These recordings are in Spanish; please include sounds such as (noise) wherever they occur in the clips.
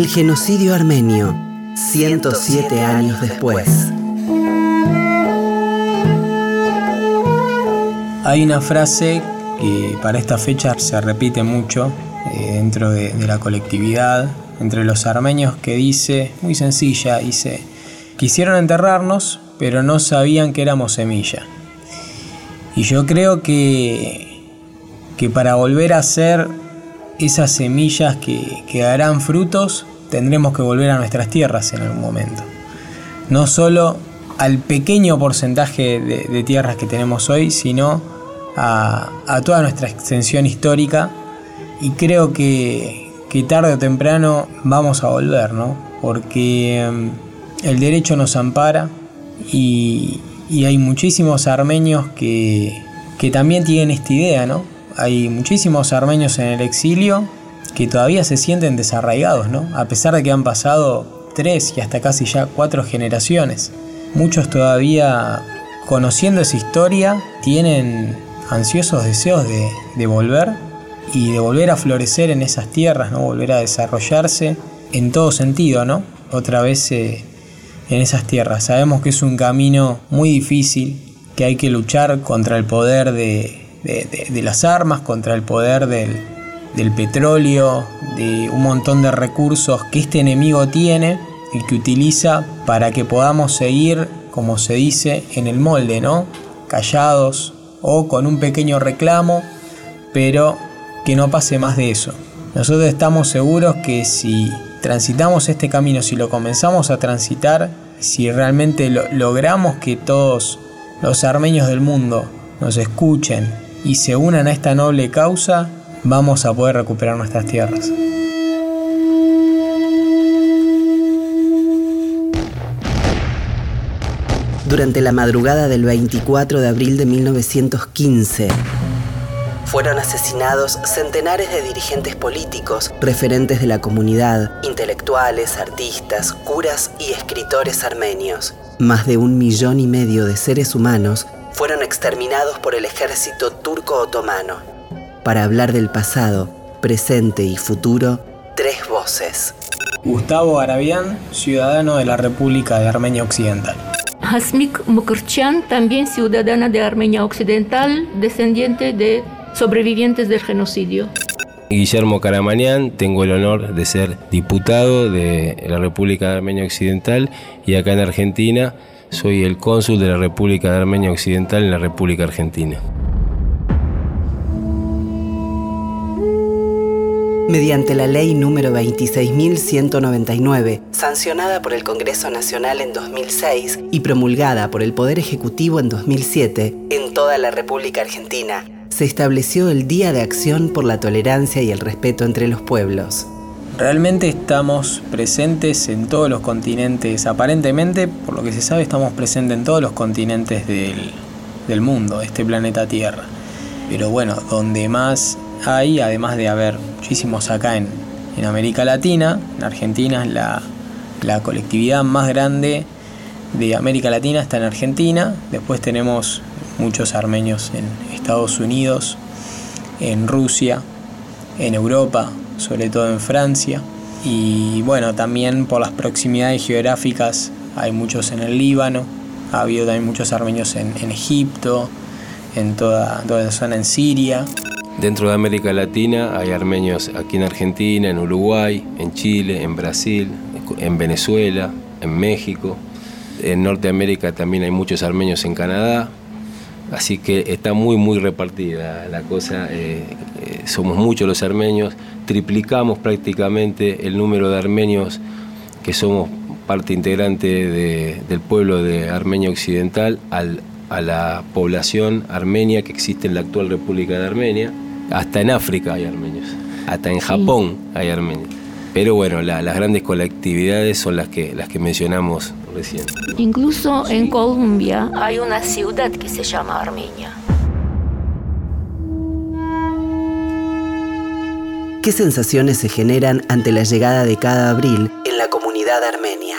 El genocidio armenio, 107 años después. Hay una frase que para esta fecha se repite mucho eh, dentro de, de la colectividad, entre los armenios, que dice, muy sencilla, dice, quisieron enterrarnos, pero no sabían que éramos semilla. Y yo creo que, que para volver a ser esas semillas que, que darán frutos, tendremos que volver a nuestras tierras en algún momento. No solo al pequeño porcentaje de, tierras que tenemos hoy, sino a, a, toda nuestra extensión histórica. Y creo que, que, tarde o temprano vamos a volver, ¿no? Porque um, el derecho nos ampara y, y hay muchísimos armenios que, que también tienen esta idea, ¿no? Hay muchísimos armenios en el exilio que todavía se sienten desarraigados, ¿no? A pesar de que han pasado tres y hasta casi ya cuatro generaciones. Muchos todavía, conociendo esa historia, tienen ansiosos deseos de, volver y de volver a florecer en esas tierras, ¿no? Volver a desarrollarse en todo sentido, ¿no? Otra vez eh, en esas tierras. Sabemos que es un camino muy difícil, que hay que luchar contra el poder de, de, las armas, contra el poder del, del petróleo, de un montón de recursos que este enemigo tiene y que utiliza para que podamos seguir, como se dice, en el molde, ¿no? Callados o con un pequeño reclamo, pero que no pase más de eso. Nosotros estamos seguros que si transitamos este camino, si lo comenzamos a transitar, si realmente lo, logramos que todos los armenios del mundo nos escuchen y se unan a esta noble causa, vamos a poder recuperar nuestras tierras. Durante la madrugada del 24 de abril de 1915, fueron asesinados centenares de dirigentes políticos, referentes de la comunidad, intelectuales, artistas, curas y escritores armenios. Más de un millón y medio de seres humanos fueron exterminados por el ejército turco-otomano. Para hablar del pasado, presente y futuro, tres voces. Gustavo Arabián, ciudadano de la República de Armenia Occidental. Hasmik Mukurchan, también ciudadana de Armenia Occidental, descendiente de sobrevivientes del genocidio. Guillermo Caramanian, tengo el honor de ser diputado de la República de Armenia Occidental y acá en Argentina soy el cónsul de la República de Armenia Occidental en la República Argentina. mediante la ley número 26.199, sancionada por el Congreso Nacional en 2006 y promulgada por el Poder Ejecutivo en 2007, en toda la República Argentina, se estableció el Día de Acción por la Tolerancia y el Respeto entre los Pueblos. Realmente estamos presentes en todos los continentes, aparentemente, por lo que se sabe, estamos presentes en todos los continentes del, del mundo, de este planeta Tierra. Pero bueno, donde más hay, además de haber muchísimos acá en, en América Latina, en Argentina es la, la, colectividad más grande de América Latina, está en Argentina, después tenemos muchos armenios en Estados Unidos, en Rusia, en Europa, sobre todo en Francia, y bueno, también por las proximidades geográficas hay muchos en el Líbano, ha habido también muchos armenios en, Egipto, en toda, toda esa zona en Siria. Dentro de América Latina hay armenios aquí en Argentina, en Uruguay, en Chile, en Brasil, en Venezuela, en México. En Norteamérica también hay muchos armenios en Canadá. Así que está muy, muy repartida la cosa. Eh, eh, somos muchos los armenios. Triplicamos prácticamente el número de armenios que somos parte integrante de, del pueblo de Armenia Occidental al, a la población armenia que existe en la actual República de Armenia. Hasta en África hay armenios, hasta en Japón hay armenios. Pero bueno, la, las grandes colectividades son las que, las que mencionamos recién. Incluso en Colombia hay una ciudad que se llama Armenia. ¿Qué sensaciones se generan ante la llegada de cada abril en la comunidad armenia?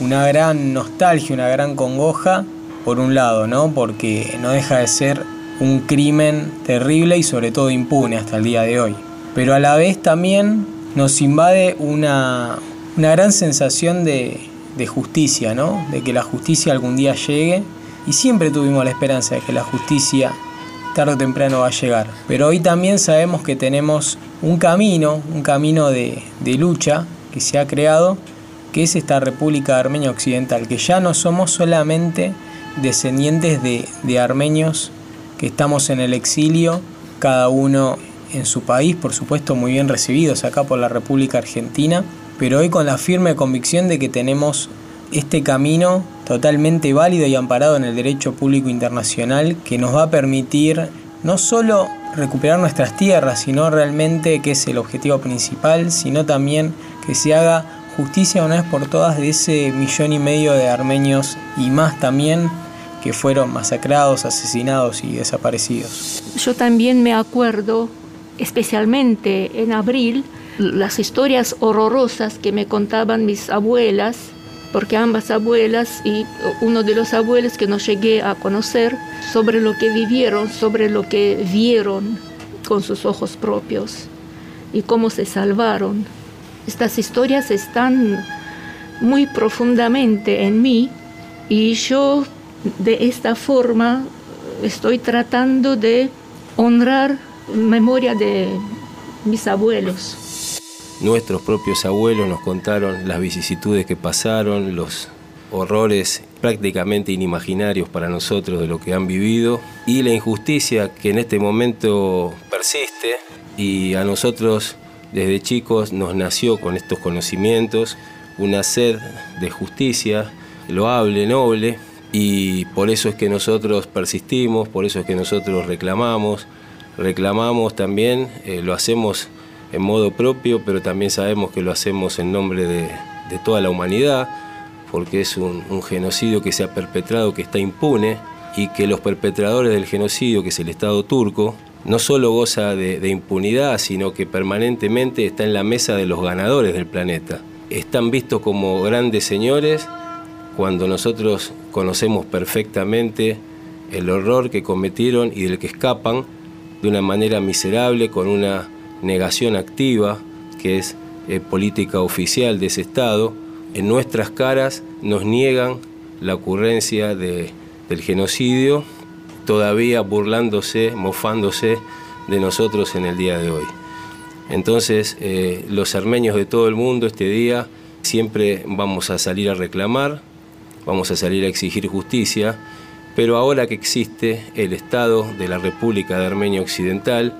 Una gran nostalgia, una gran congoja, por un lado, ¿no? Porque no deja de ser un crimen terrible y sobre todo impune hasta el día de hoy. Pero a la vez también nos invade una, gran sensación de, de justicia, ¿no? De que la justicia algún día llegue. Y siempre tuvimos la esperanza de que la justicia tarde o temprano va a llegar. Pero hoy también sabemos que tenemos un camino, un camino de, lucha que se ha creado, que es esta República Armenia Occidental, que ya no somos solamente descendientes de, de armenios que estamos en el exilio, cada uno en su país, por supuesto muy bien recibidos acá por la República Argentina, pero hoy con la firme convicción de que tenemos este camino totalmente válido y amparado en el derecho público internacional que nos va a permitir no solo recuperar nuestras tierras, sino realmente que es el objetivo principal, sino también que se haga justicia una vez por todas de ese millón y medio de armenios y más también que fueron masacrados, asesinados y desaparecidos. Yo también me acuerdo, especialmente en abril, las historias horrorosas que me contaban mis abuelas porque ambas abuelas y uno de los abuelos que no llegué a conocer, sobre lo que vivieron, sobre lo que vieron con sus ojos propios y cómo se salvaron. Estas historias están muy profundamente en mí y yo de esta forma estoy tratando de honrar memoria de mis abuelos. Nuestros propios abuelos nos contaron las vicisitudes que pasaron, los horrores prácticamente inimaginarios para nosotros de lo que han vivido y la injusticia que en este momento persiste. Y a nosotros desde chicos nos nació con estos conocimientos una sed de justicia loable, noble y por eso es que nosotros persistimos, por eso es que nosotros reclamamos, reclamamos también, eh, lo hacemos en modo propio, pero también sabemos que lo hacemos en nombre de, toda la humanidad, porque es un, genocidio que se ha perpetrado, que está impune, y que los perpetradores del genocidio, que es el Estado turco, no solo goza de, impunidad, sino que permanentemente está en la mesa de los ganadores del planeta. Están vistos como grandes señores cuando nosotros conocemos perfectamente el horror que cometieron y del que escapan de una manera miserable, con una negación activa, que es eh, política oficial de ese Estado, en nuestras caras nos niegan la ocurrencia del genocidio, todavía burlándose, mofándose de nosotros en el día de hoy. Entonces, eh, los armenios de todo el mundo este día siempre vamos a salir a reclamar, vamos a salir a exigir justicia, pero ahora que existe el Estado de la República de Armenia Occidental,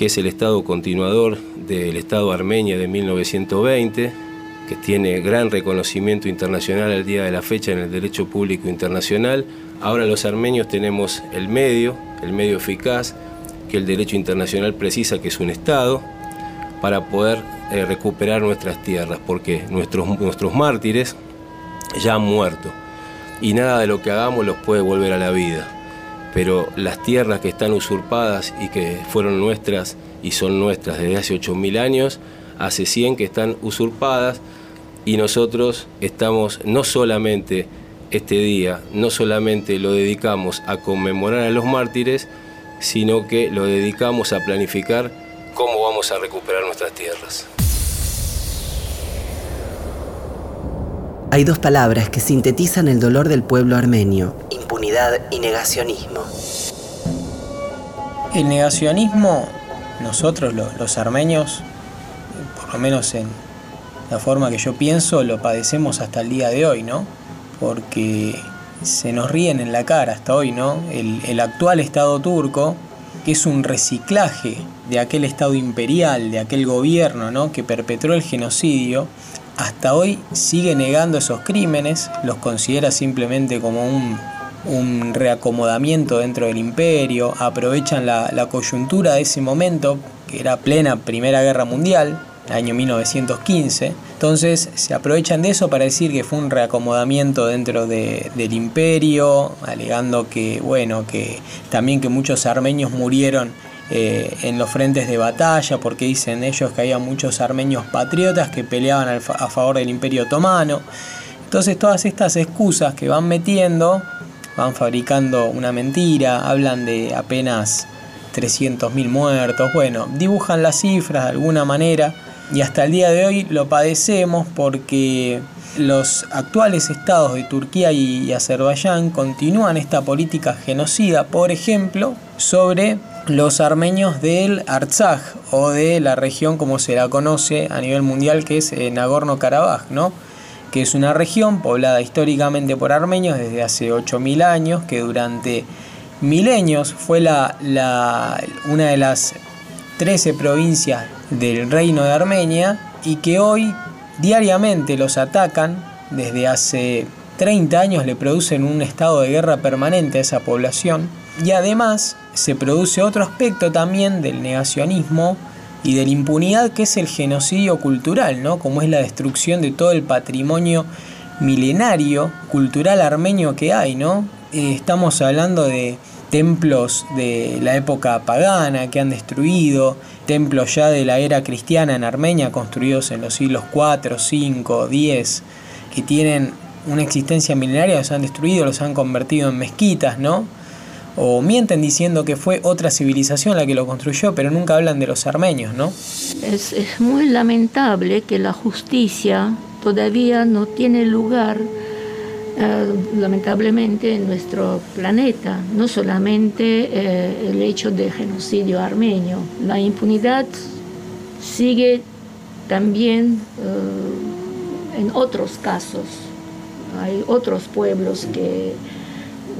que es el Estado continuador del Estado armenio de 1920, que tiene gran reconocimiento internacional al día de la fecha en el derecho público internacional. Ahora los armenios tenemos el medio, el medio eficaz, que el derecho internacional precisa que es un Estado, para poder eh, recuperar nuestras tierras, porque nuestros, nuestros mártires ya han muerto y nada de lo que hagamos los puede volver a la vida pero las tierras que están usurpadas y que fueron nuestras y son nuestras desde hace 8.000 años, hace 100 que están usurpadas y nosotros estamos no solamente este día, no solamente lo dedicamos a conmemorar a los mártires, sino que lo dedicamos a planificar cómo vamos a recuperar nuestras tierras. Hay dos palabras que sintetizan el dolor del pueblo armenio, y negacionismo. El negacionismo, nosotros los, armenios, por lo menos en la forma que yo pienso, lo padecemos hasta el día de hoy, ¿no? Porque se nos ríen en la cara hasta hoy, ¿no? El, el, actual Estado turco, que es un reciclaje de aquel Estado imperial, de aquel gobierno, ¿no? Que perpetró el genocidio, hasta hoy sigue negando esos crímenes, los considera simplemente como un, reacomodamiento dentro del imperio, aprovechan la, coyuntura de ese momento, que era plena Primera Guerra Mundial, año 1915. Entonces se aprovechan de eso para decir que fue un reacomodamiento dentro del imperio, alegando que, bueno, que también que muchos armenios murieron eh, en los frentes de batalla, porque dicen ellos que había muchos armenios patriotas que peleaban a favor del imperio otomano. Entonces todas estas excusas que van metiendo, van fabricando una mentira, hablan de apenas 300.000 muertos, bueno, dibujan las cifras de alguna manera y hasta el día de hoy lo padecemos porque los actuales estados de Turquía y Azerbaiyán continúan esta política genocida, por ejemplo, sobre los armenios del Artsaj o de la región como se la conoce a nivel mundial que es eh, Nagorno-Karabaj, ¿no? Que es una región poblada históricamente por armenios desde hace 8.000 años, que durante milenios fue la, una de las 13 provincias del reino de Armenia y que hoy diariamente los atacan. Desde hace 30 años le producen un estado de guerra permanente a esa población. Y además se produce otro aspecto también del negacionismo y de la impunidad que es el genocidio cultural, ¿no? Como es la destrucción de todo el patrimonio milenario cultural armenio que hay, ¿no? Eh, estamos hablando de templos de la época pagana que han destruido, templos ya de la era cristiana en Armenia construidos en los siglos 4, 5, 10, que tienen una existencia milenaria, los han destruido, los han convertido en mezquitas, ¿no? O mienten diciendo que fue otra civilización la que lo construyó, pero nunca hablan de los armenios, ¿no? Es, muy lamentable que la justicia todavía no tiene lugar, eh, lamentablemente, en nuestro planeta. No solamente eh, el hecho de genocidio armenio, la impunidad sigue también eh, en otros casos hay otros pueblos que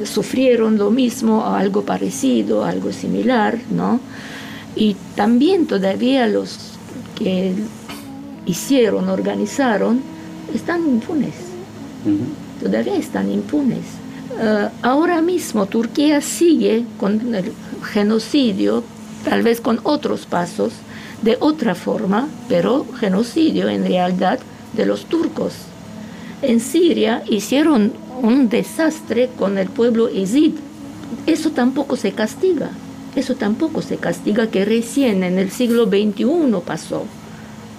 sufrieron lo mismo, algo parecido, algo similar, ¿no? Y también todavía los que hicieron, organizaron, están impunes. Todavía están impunes. Eh, ahora mismo Turquía sigue con el genocidio, tal vez con otros pasos, de otra forma, pero genocidio en realidad de los turcos en Siria hicieron un desastre con el pueblo Ezid. Eso tampoco se castiga. Eso tampoco se castiga que recién en el siglo XXI pasó.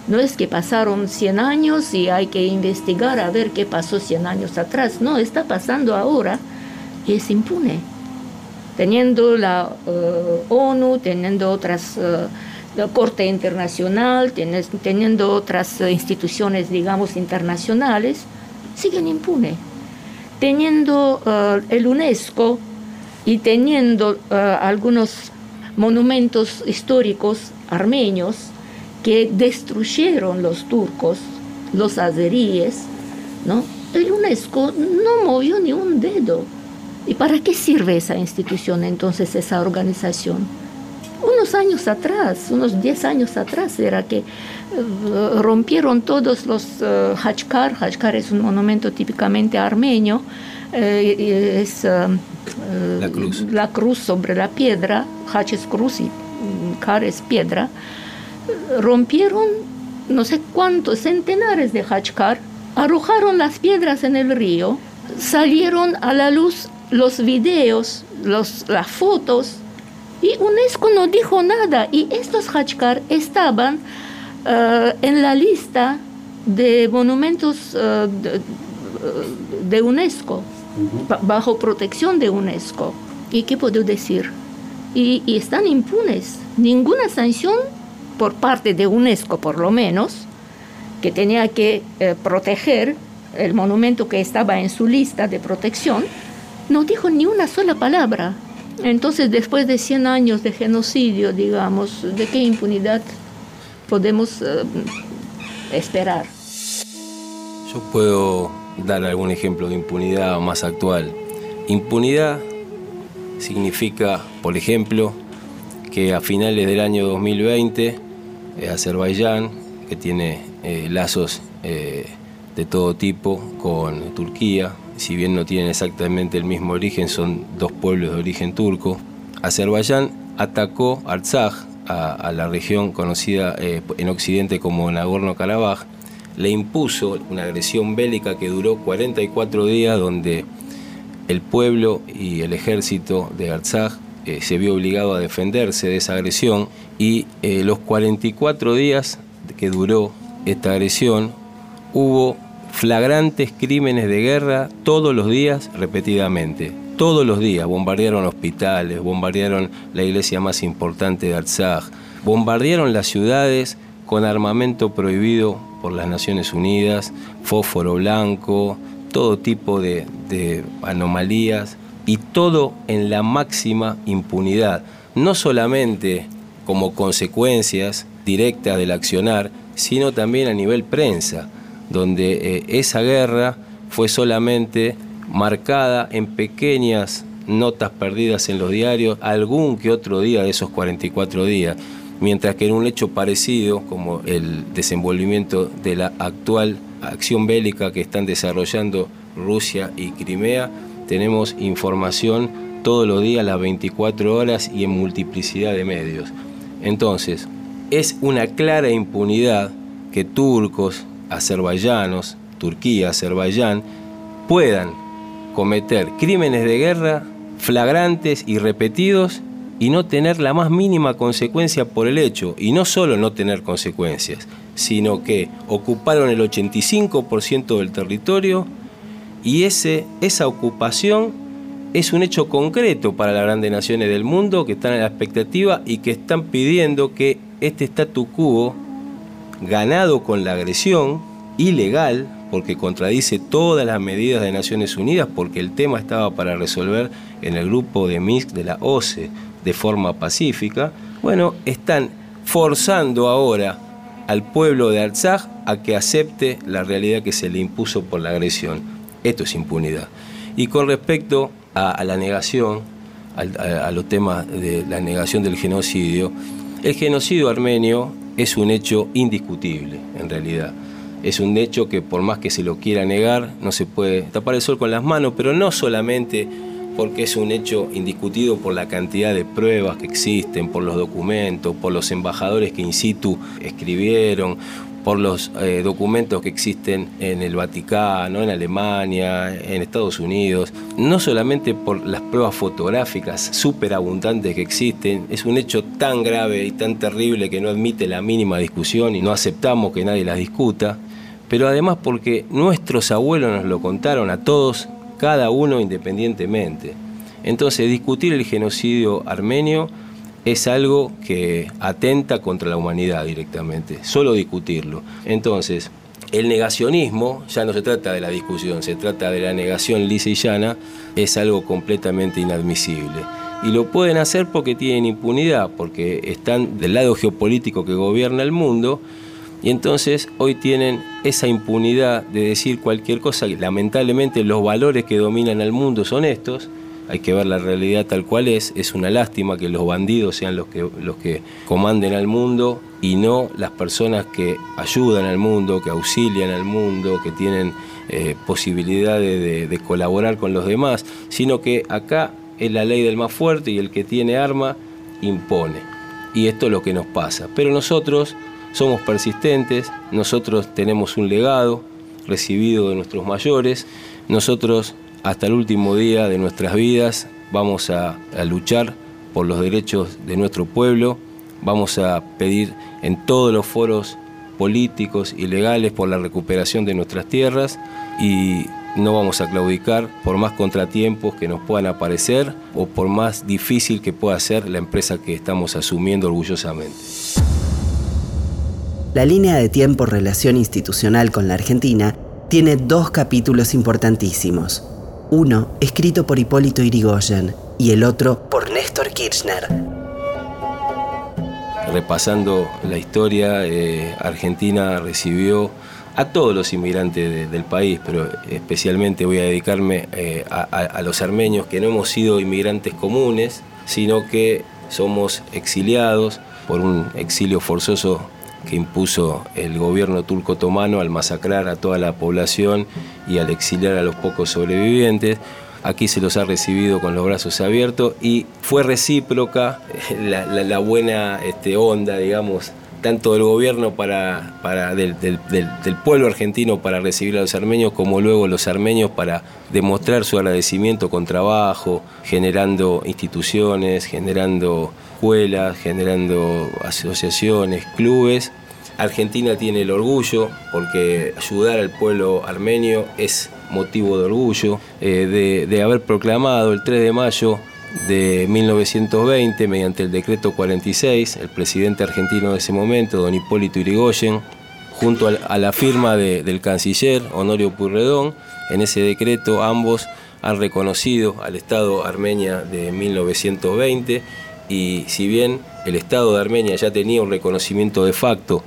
No es que pasaron 100 años y hay que investigar a ver qué pasó 100 años atrás. No, está pasando ahora y es impune. Teniendo la eh, ONU, teniendo otras, eh, la Corte Internacional, teniendo otras instituciones, digamos, internacionales, siguen impunes. Teniendo eh, el UNESCO y teniendo eh, algunos monumentos históricos armenios que destruyeron los turcos, los azeríes, ¿no? el UNESCO no movió ni un dedo. ¿Y para qué sirve esa institución entonces, esa organización? Unos años atrás, unos 10 años atrás, era que eh, rompieron todos los uh, Hachkar. Hachkar es un monumento típicamente armenio. Eh, es la, cruz. la, cruz. sobre la piedra. Hach es cruz y Kar es piedra. Rompieron no sé cuántos centenares de Hachkar, arrojaron las piedras en el río, salieron a la luz los videos, los, las fotos y UNESCO no dijo nada. Y estos Hachkar estaban eh, en la lista de monumentos eh, de, UNESCO, bajo protección de UNESCO. ¿Y qué puedo decir? Y, están impunes. Ninguna sanción por parte de UNESCO, por lo menos, que tenía que eh, proteger el monumento que estaba en su lista de protección, no dijo ni una sola palabra. Entonces, después de 100 años de genocidio, digamos, ¿de qué impunidad podemos eh, esperar? Yo puedo dar algún ejemplo de impunidad más actual. Impunidad significa, por ejemplo, que a finales del año 2020, eh, Azerbaiyán, que tiene eh, lazos de todo tipo con Turquía, si bien no tienen exactamente el mismo origen, son dos pueblos de origen turco. Azerbaiyán atacó Artsaj, a, la región conocida eh, en Occidente como Nagorno-Karabaj, le impuso una agresión bélica que duró 44 días, donde el pueblo y el ejército de Artsaj eh, se vio obligado a defenderse de esa agresión y eh, los 44 días que duró esta agresión hubo flagrantes crímenes de guerra todos los días repetidamente. Todos los días bombardearon hospitales, bombardearon la iglesia más importante de Artsaj, bombardearon las ciudades con armamento prohibido por las Naciones Unidas, fósforo blanco, todo tipo de, de anomalías y todo en la máxima impunidad, no solamente como consecuencias directas del accionar, sino también a nivel prensa, donde eh, esa guerra fue solamente marcada en pequeñas notas perdidas en los diarios, algún que otro día de esos 44 días, mientras que en un hecho parecido, como el desenvolvimiento de la actual acción bélica que están desarrollando Rusia y Crimea, tenemos información todos los días, las 24 horas y en multiplicidad de medios. Entonces, es una clara impunidad que turcos, azerbaiyanos, Turquía, Azerbaiyán, puedan cometer crímenes de guerra flagrantes y repetidos y no tener la más mínima consecuencia por el hecho. Y no solo no tener consecuencias, sino que ocuparon el 85% del territorio y ese, esa ocupación es un hecho concreto para las grandes naciones del mundo que están en la expectativa y que están pidiendo que este statu quo, ganado con la agresión, ilegal, porque contradice todas las medidas de Naciones Unidas, porque el tema estaba para resolver en el grupo de Minsk de la OCE de forma pacífica, bueno, están forzando ahora al pueblo de Artsaj a que acepte la realidad que se le impuso por la agresión. Esto es impunidad. Y con respecto a, la negación, a, los temas de la negación del genocidio, el genocidio armenio es un hecho indiscutible, en realidad. Es un hecho que por más que se lo quiera negar, no se puede tapar el sol con las manos, pero no solamente porque es un hecho indiscutido por la cantidad de pruebas que existen, por los documentos, por los embajadores que in situ escribieron, por los eh, documentos que existen en el Vaticano, en Alemania, en Estados Unidos, no solamente por las pruebas fotográficas súper abundantes que existen, es un hecho tan grave y tan terrible que no admite la mínima discusión y no aceptamos que nadie las discuta, pero además porque nuestros abuelos nos lo contaron a todos, cada uno independientemente. Entonces discutir el genocidio armenio es algo que atenta contra la humanidad directamente, solo discutirlo. Entonces, el negacionismo, ya no se trata de la discusión, se trata de la negación lisa y llana, es algo completamente inadmisible. Y lo pueden hacer porque tienen impunidad, porque están del lado geopolítico que gobierna el mundo, y entonces hoy tienen esa impunidad de decir cualquier cosa. Lamentablemente los valores que dominan al mundo son estos, hay que ver la realidad tal cual es. Es una lástima que los bandidos sean los que, los que comanden al mundo y no las personas que ayudan al mundo, que auxilian al mundo, que tienen eh, posibilidades de, colaborar con los demás, sino que acá es la ley del más fuerte y el que tiene arma impone. Y esto es lo que nos pasa. Pero nosotros somos persistentes, nosotros tenemos un legado recibido de nuestros mayores, nosotros hasta el último día de nuestras vidas vamos a, luchar por los derechos de nuestro pueblo, vamos a pedir en todos los foros políticos y legales por la recuperación de nuestras tierras y no vamos a claudicar por más contratiempos que nos puedan aparecer o por más difícil que pueda ser la empresa que estamos asumiendo orgullosamente. La línea de tiempo relación institucional con la Argentina tiene dos capítulos importantísimos uno escrito por Hipólito Irigoyen y el otro por Néstor Kirchner. Repasando la historia, eh, Argentina recibió a todos los inmigrantes del país, pero especialmente voy a dedicarme eh, a los armenios que no hemos sido inmigrantes comunes, sino que somos exiliados por un exilio forzoso que impuso el gobierno turco otomano al masacrar a toda la población y al exiliar a los pocos sobrevivientes. Aquí se los ha recibido con los brazos abiertos y fue recíproca la, buena este, onda, digamos, tanto del gobierno para, para del, pueblo argentino para recibir a los armenios, como luego los armenios para demostrar su agradecimiento con trabajo, generando instituciones, generando escuelas, generando asociaciones, clubes. Argentina tiene el orgullo porque ayudar al pueblo armenio es motivo de orgullo, eh, de, haber proclamado el 3 de mayo de 1920, mediante el decreto 46, el presidente argentino de ese momento, don Hipólito Irigoyen, junto a la firma del canciller Honorio Purredón, en ese decreto ambos han reconocido al Estado Armenia de 1920 y si bien el Estado de Armenia ya tenía un reconocimiento de facto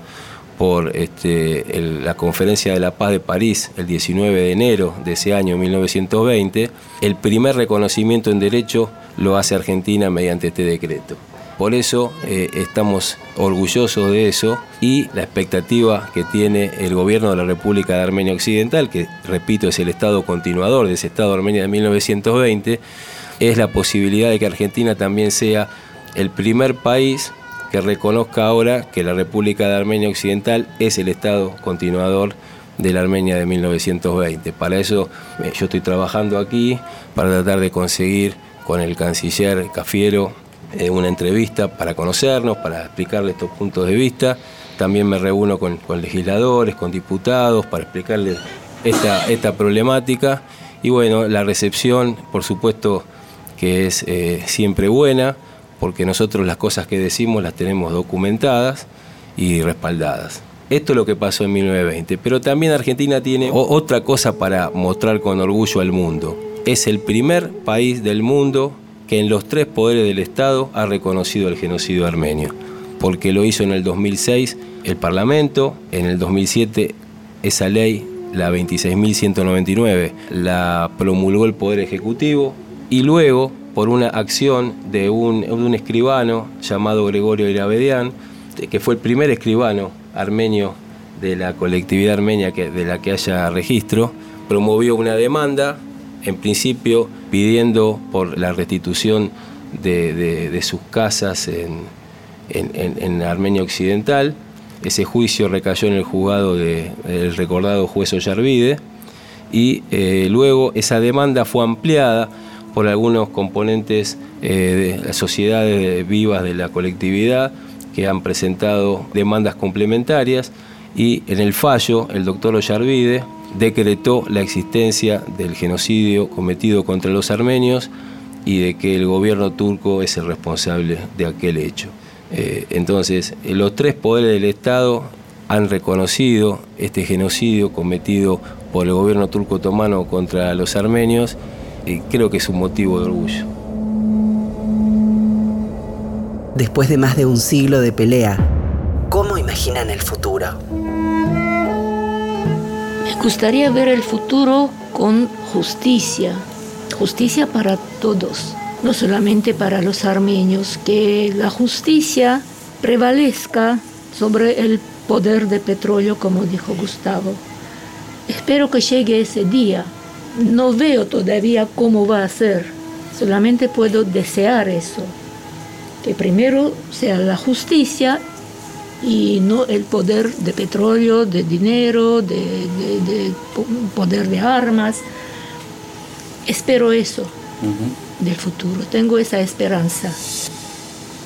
por este, la Conferencia de la Paz de París el 19 de enero de ese año 1920, el primer reconocimiento en derecho lo hace Argentina mediante este decreto. Por eso eh, estamos orgullosos de eso y la expectativa que tiene el gobierno de la República de Armenia Occidental, que repito es el Estado continuador de ese Estado de Armenia de 1920, es la posibilidad de que Argentina también sea el primer país que reconozca ahora que la República de Armenia Occidental es el Estado continuador de la Armenia de 1920. Para eso eh, yo estoy trabajando aquí, para tratar de conseguir con el canciller Cafiero eh, una entrevista para conocernos, para explicarle estos puntos de vista. También me reúno con, legisladores, con diputados, para explicarles esta, esta problemática. Y bueno, la recepción, por supuesto, que es eh, siempre buena porque nosotros las cosas que decimos las tenemos documentadas y respaldadas. Esto es lo que pasó en 1920, pero también Argentina tiene otra cosa para mostrar con orgullo al mundo. Es el primer país del mundo que en los tres poderes del Estado ha reconocido el genocidio armenio, porque lo hizo en el 2006 el Parlamento, en el 2007 esa ley, la 26.199, la promulgó el Poder Ejecutivo y luego por una acción de un, escribano llamado Gregorio Iravedian, que fue el primer escribano armenio de la colectividad armenia de la que haya registro, promovió una demanda, en principio pidiendo por la restitución de, sus casas en, en, Armenia Occidental. Ese juicio recayó en el juzgado del recordado juez Ollarvide y eh, luego esa demanda fue ampliada por algunos componentes eh, de las sociedades vivas de la colectividad que han presentado demandas complementarias y en el fallo el doctor Ollarvide decretó la existencia del genocidio cometido contra los armenios y de que el gobierno turco es el responsable de aquel hecho. Eh, entonces, los tres poderes del Estado han reconocido este genocidio cometido por el gobierno turco otomano contra los armenios y creo que es un motivo de orgullo. Después de más de un siglo de pelea, ¿cómo imaginan el futuro? Me gustaría ver el futuro con justicia, justicia para todos, no solamente para los armenios, que la justicia prevalezca sobre el poder de petróleo, como dijo Gustavo. Espero que llegue ese día, no veo todavía cómo va a ser, solamente puedo desear eso, que primero sea la justicia y no el poder de petróleo, de dinero, de, poder de armas. Espero eso del futuro, tengo esa esperanza.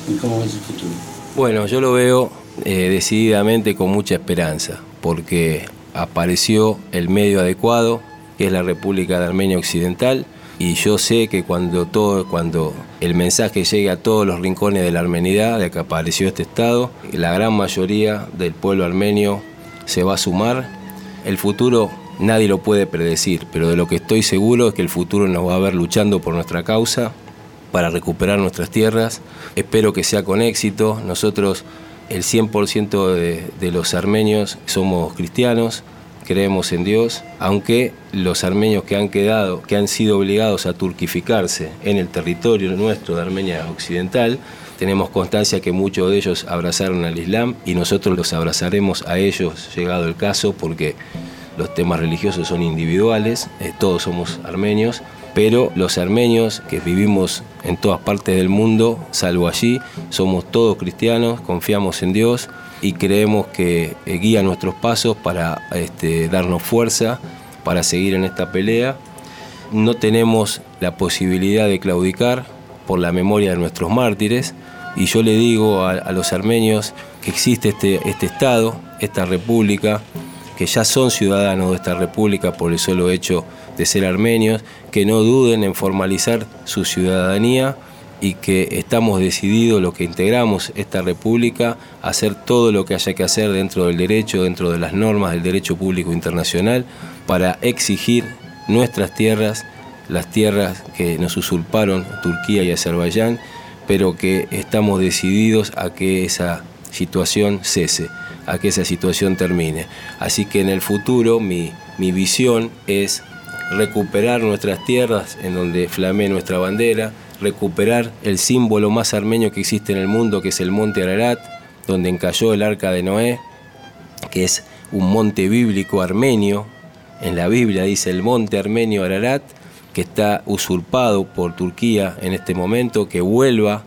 ¿Y cómo ves el futuro? Bueno, yo lo veo eh, decididamente con mucha esperanza, porque apareció el medio adecuado, que es la República de Armenia Occidental, y yo sé que cuando, todo, cuando el mensaje llegue a todos los rincones de la armenidad, de que apareció este Estado, la gran mayoría del pueblo armenio se va a sumar. El futuro nadie lo puede predecir, pero de lo que estoy seguro es que el futuro nos va a ver luchando por nuestra causa, para recuperar nuestras tierras. Espero que sea con éxito. Nosotros, el 100% de, de los armenios, somos cristianos creemos en Dios, aunque los armenios que han quedado, que han sido obligados a turquificarse en el territorio nuestro de Armenia Occidental, tenemos constancia que muchos de ellos abrazaron al Islam y nosotros los abrazaremos a ellos llegado el caso porque los temas religiosos son individuales, eh, todos somos armenios, pero los armenios que vivimos en todas partes del mundo, salvo allí, somos todos cristianos, confiamos en Dios y creemos que eh, guía nuestros pasos para este, darnos fuerza para seguir en esta pelea. No tenemos la posibilidad de claudicar por la memoria de nuestros mártires y yo le digo a, los armenios que existe este, este Estado, esta república, que ya son ciudadanos de esta república por el solo hecho de ser armenios, que no duden en formalizar su ciudadanía y que estamos decididos, los que integramos esta república, a hacer todo lo que haya que hacer dentro del derecho, dentro de las normas del derecho público internacional, para exigir nuestras tierras, las tierras que nos usurparon Turquía y Azerbaiyán, pero que estamos decididos a que esa situación cese, a que esa situación termine. Así que en el futuro mi, mi visión es recuperar nuestras tierras en donde flamee nuestra bandera, recuperar el símbolo más armenio que existe en el mundo, que es el monte Ararat, donde encalló el arca de Noé, que es un monte bíblico armenio. En la Biblia dice el monte armenio Ararat, que está usurpado por Turquía en este momento, que vuelva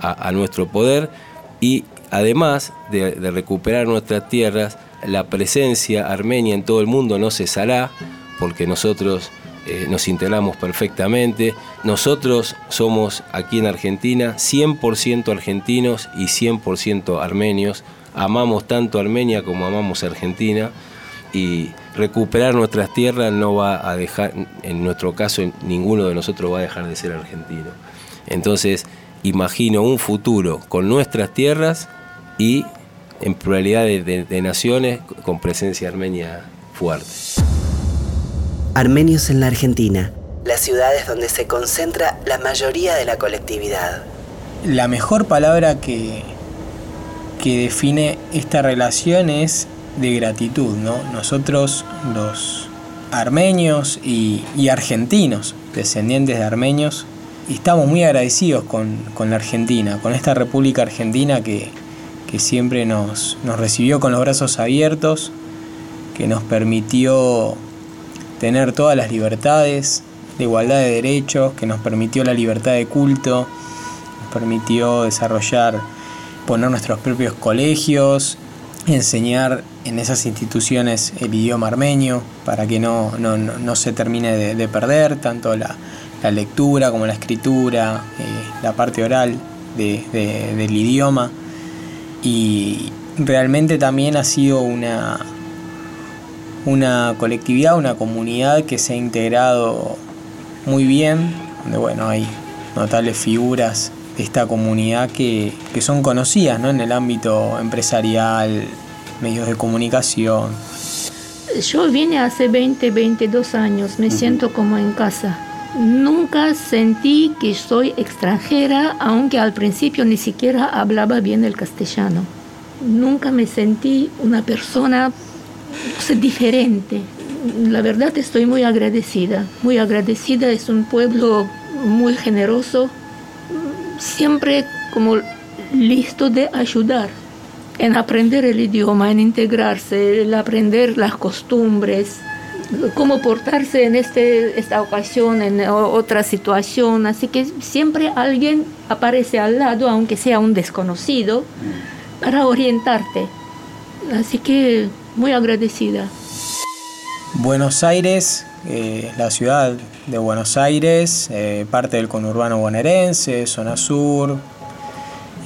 a, nuestro poder y además de, de recuperar nuestras tierras, la presencia armenia en todo el mundo no cesará, porque nosotros eh, nos integramos perfectamente. Nosotros somos aquí en Argentina 100% argentinos y 100% armenios. Amamos tanto Armenia como amamos Argentina y recuperar nuestras tierras no va a dejar, en nuestro caso, ninguno de nosotros va a dejar de ser argentino. Entonces, imagino un futuro con nuestras tierras y en pluralidad de naciones con presencia armenia fuerte. Armenios en la Argentina, las ciudades donde se concentra la mayoría de la colectividad. La mejor palabra que, que define esta relación es de gratitud, ¿no? Nosotros los armenios y, argentinos, descendientes de armenios, estamos muy agradecidos con, la Argentina, con esta República Argentina que, que siempre nos, nos recibió con los brazos abiertos, que nos permitió tener todas las libertades de igualdad de derechos, que nos permitió la libertad de culto, nos permitió desarrollar, poner nuestros propios colegios, enseñar en esas instituciones el idioma armenio para que no, se termine de, perder tanto la, lectura como la escritura, eh, la parte oral del idioma. Y realmente también ha sido una, una colectividad, una comunidad que se ha integrado muy bien, donde bueno, hay notables figuras de esta comunidad que, son conocidas ¿no? en el ámbito empresarial, medios de comunicación. Yo vine hace 20, 22 años, me siento como en casa. Nunca sentí que soy extranjera, aunque al principio ni siquiera hablaba bien el castellano. Nunca me sentí una persona es diferente. La verdad estoy muy agradecida, muy agradecida. Es un pueblo muy generoso, siempre como listo de ayudar en aprender el idioma, en integrarse, en aprender las costumbres, cómo portarse en este, esta ocasión, en otra situación. Así que siempre alguien aparece al lado, aunque sea un desconocido, para orientarte. Así que muy agradecida. Buenos Aires, eh, la ciudad de Buenos Aires, eh, parte del conurbano bonaerense, zona sur.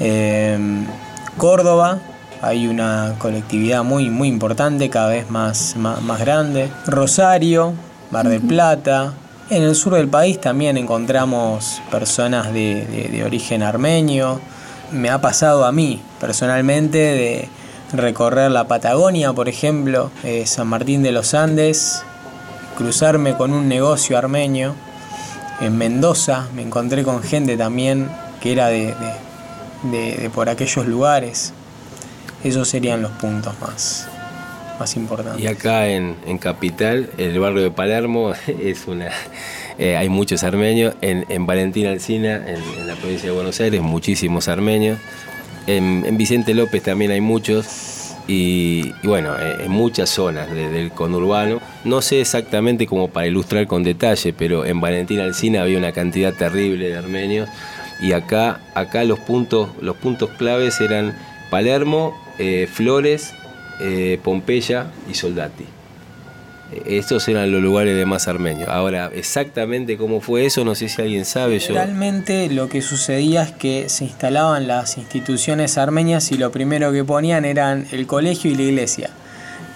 Em, Córdoba, hay una colectividad muy, muy importante, cada vez más, más, grande. Rosario, Mar del Plata. En el sur del país también encontramos personas de, de origen armenio. Me ha pasado a mí personalmente de recorrer la Patagonia, por ejemplo, eh, San Martín de los Andes, cruzarme con un negocio armenio. En Mendoza me encontré con gente también que era de, por aquellos lugares. Esos serían los puntos más, más importantes. Y acá en, Capital, el barrio de Palermo, (laughs) es una, eh, hay muchos armenios. En, en Valentín Alcina, en, la provincia de Buenos Aires, muchísimos armenios. En, Vicente López también hay muchos. Y, bueno, en muchas zonas del conurbano. No sé exactamente como para ilustrar con detalle, pero en Valentín Alcina había una cantidad terrible de armenios. Y acá, acá los, puntos, los puntos claves eran Palermo, eh, Flores, eh, Pompeya y Soldati. Estos eran los lugares de más armenios. Ahora, exactamente cómo fue eso, no sé si alguien sabe. Yo... Realmente lo que sucedía es que se instalaban las instituciones armenias y lo primero que ponían eran el colegio y la iglesia.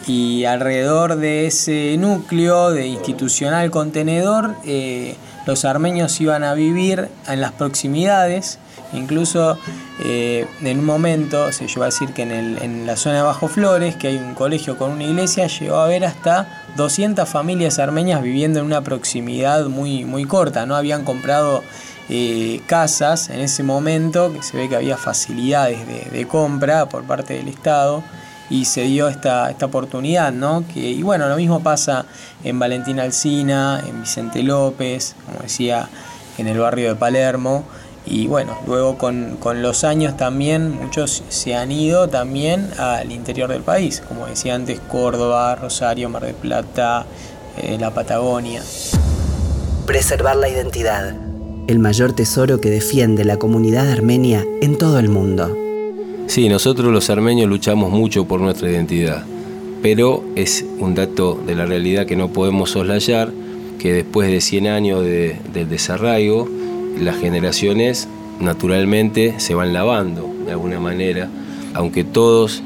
Y alrededor de ese núcleo de institucional contenedor, eh, los armenios iban a vivir en las proximidades, incluso eh, en un momento se llegó a decir que en, la zona de Bajo Flores, que hay un colegio con una iglesia, llegó a haber hasta 200 familias armenias viviendo en una proximidad muy, muy corta, no habían comprado eh, casas en ese momento, que se ve que había facilidades de compra por parte del Estado y se dio esta, esta oportunidad, ¿no? Que, y bueno, lo mismo pasa en Valentín Alcina, en Vicente López, como decía, en el barrio de Palermo. Y bueno, luego con, los años también muchos se han ido también al interior del país, como decía antes, Córdoba, Rosario, Mar del Plata, eh, la Patagonia. Preservar la identidad, el mayor tesoro que defiende la comunidad armenia en todo el mundo. Sí, nosotros los armenios luchamos mucho por nuestra identidad, pero es un dato de la realidad que no podemos soslayar, que después de 100 años de, del desarraigo, las generaciones naturalmente se van lavando de alguna manera, aunque todos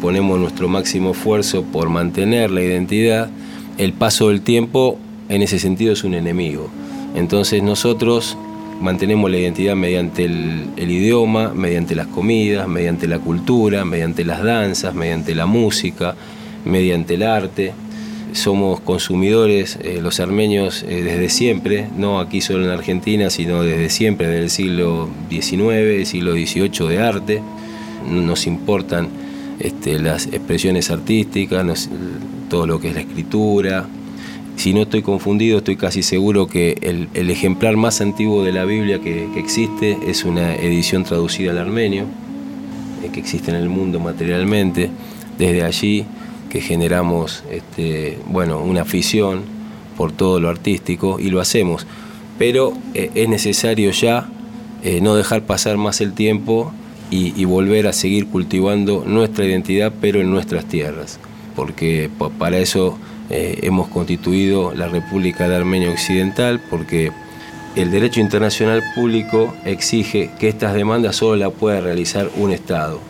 ponemos nuestro máximo esfuerzo por mantener la identidad, el paso del tiempo en ese sentido es un enemigo. Entonces nosotros mantenemos la identidad mediante el, idioma, mediante las comidas, mediante la cultura, mediante las danzas, mediante la música, mediante el arte. Somos consumidores, eh, los armenios, eh, desde siempre, no aquí solo en Argentina, sino desde siempre, desde el siglo XIX, siglo XVIII de arte. Nos importan este, las expresiones artísticas, todo lo que es la escritura, si no estoy confundido, estoy casi seguro que el, ejemplar más antiguo de la Biblia que, existe es una edición traducida al armenio, eh, que existe en el mundo materialmente. Desde allí generamos este, bueno, una afición por todo lo artístico y lo hacemos. Pero eh, es necesario ya eh, no dejar pasar más el tiempo y, volver a seguir cultivando nuestra identidad, pero en nuestras tierras, porque para eso eh, hemos constituido la República de Armenia Occidental porque el derecho internacional público exige que estas demandas solo la pueda realizar un Estado.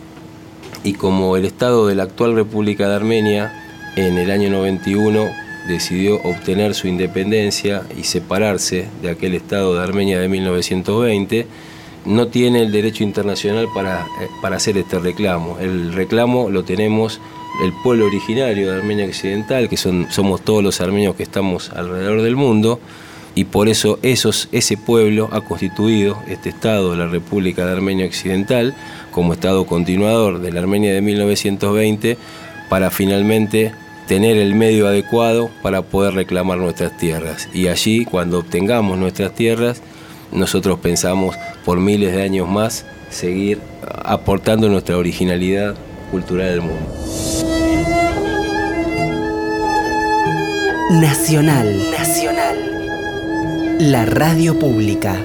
Y como el Estado de la actual República de Armenia en el año 91 decidió obtener su independencia y separarse de aquel Estado de Armenia de 1920, no tiene el derecho internacional para, eh, para hacer este reclamo. El reclamo lo tenemos el pueblo originario de Armenia Occidental, que son, somos todos los armenios que estamos alrededor del mundo, y por eso esos, ese pueblo ha constituido este Estado la República de Armenia Occidental como Estado continuador de la Armenia de 1920 para finalmente tener el medio adecuado para poder reclamar nuestras tierras. Y allí, cuando obtengamos nuestras tierras, nosotros pensamos por miles de años más seguir aportando nuestra originalidad cultural al mundo. Nacional. Nacional. La radio pública.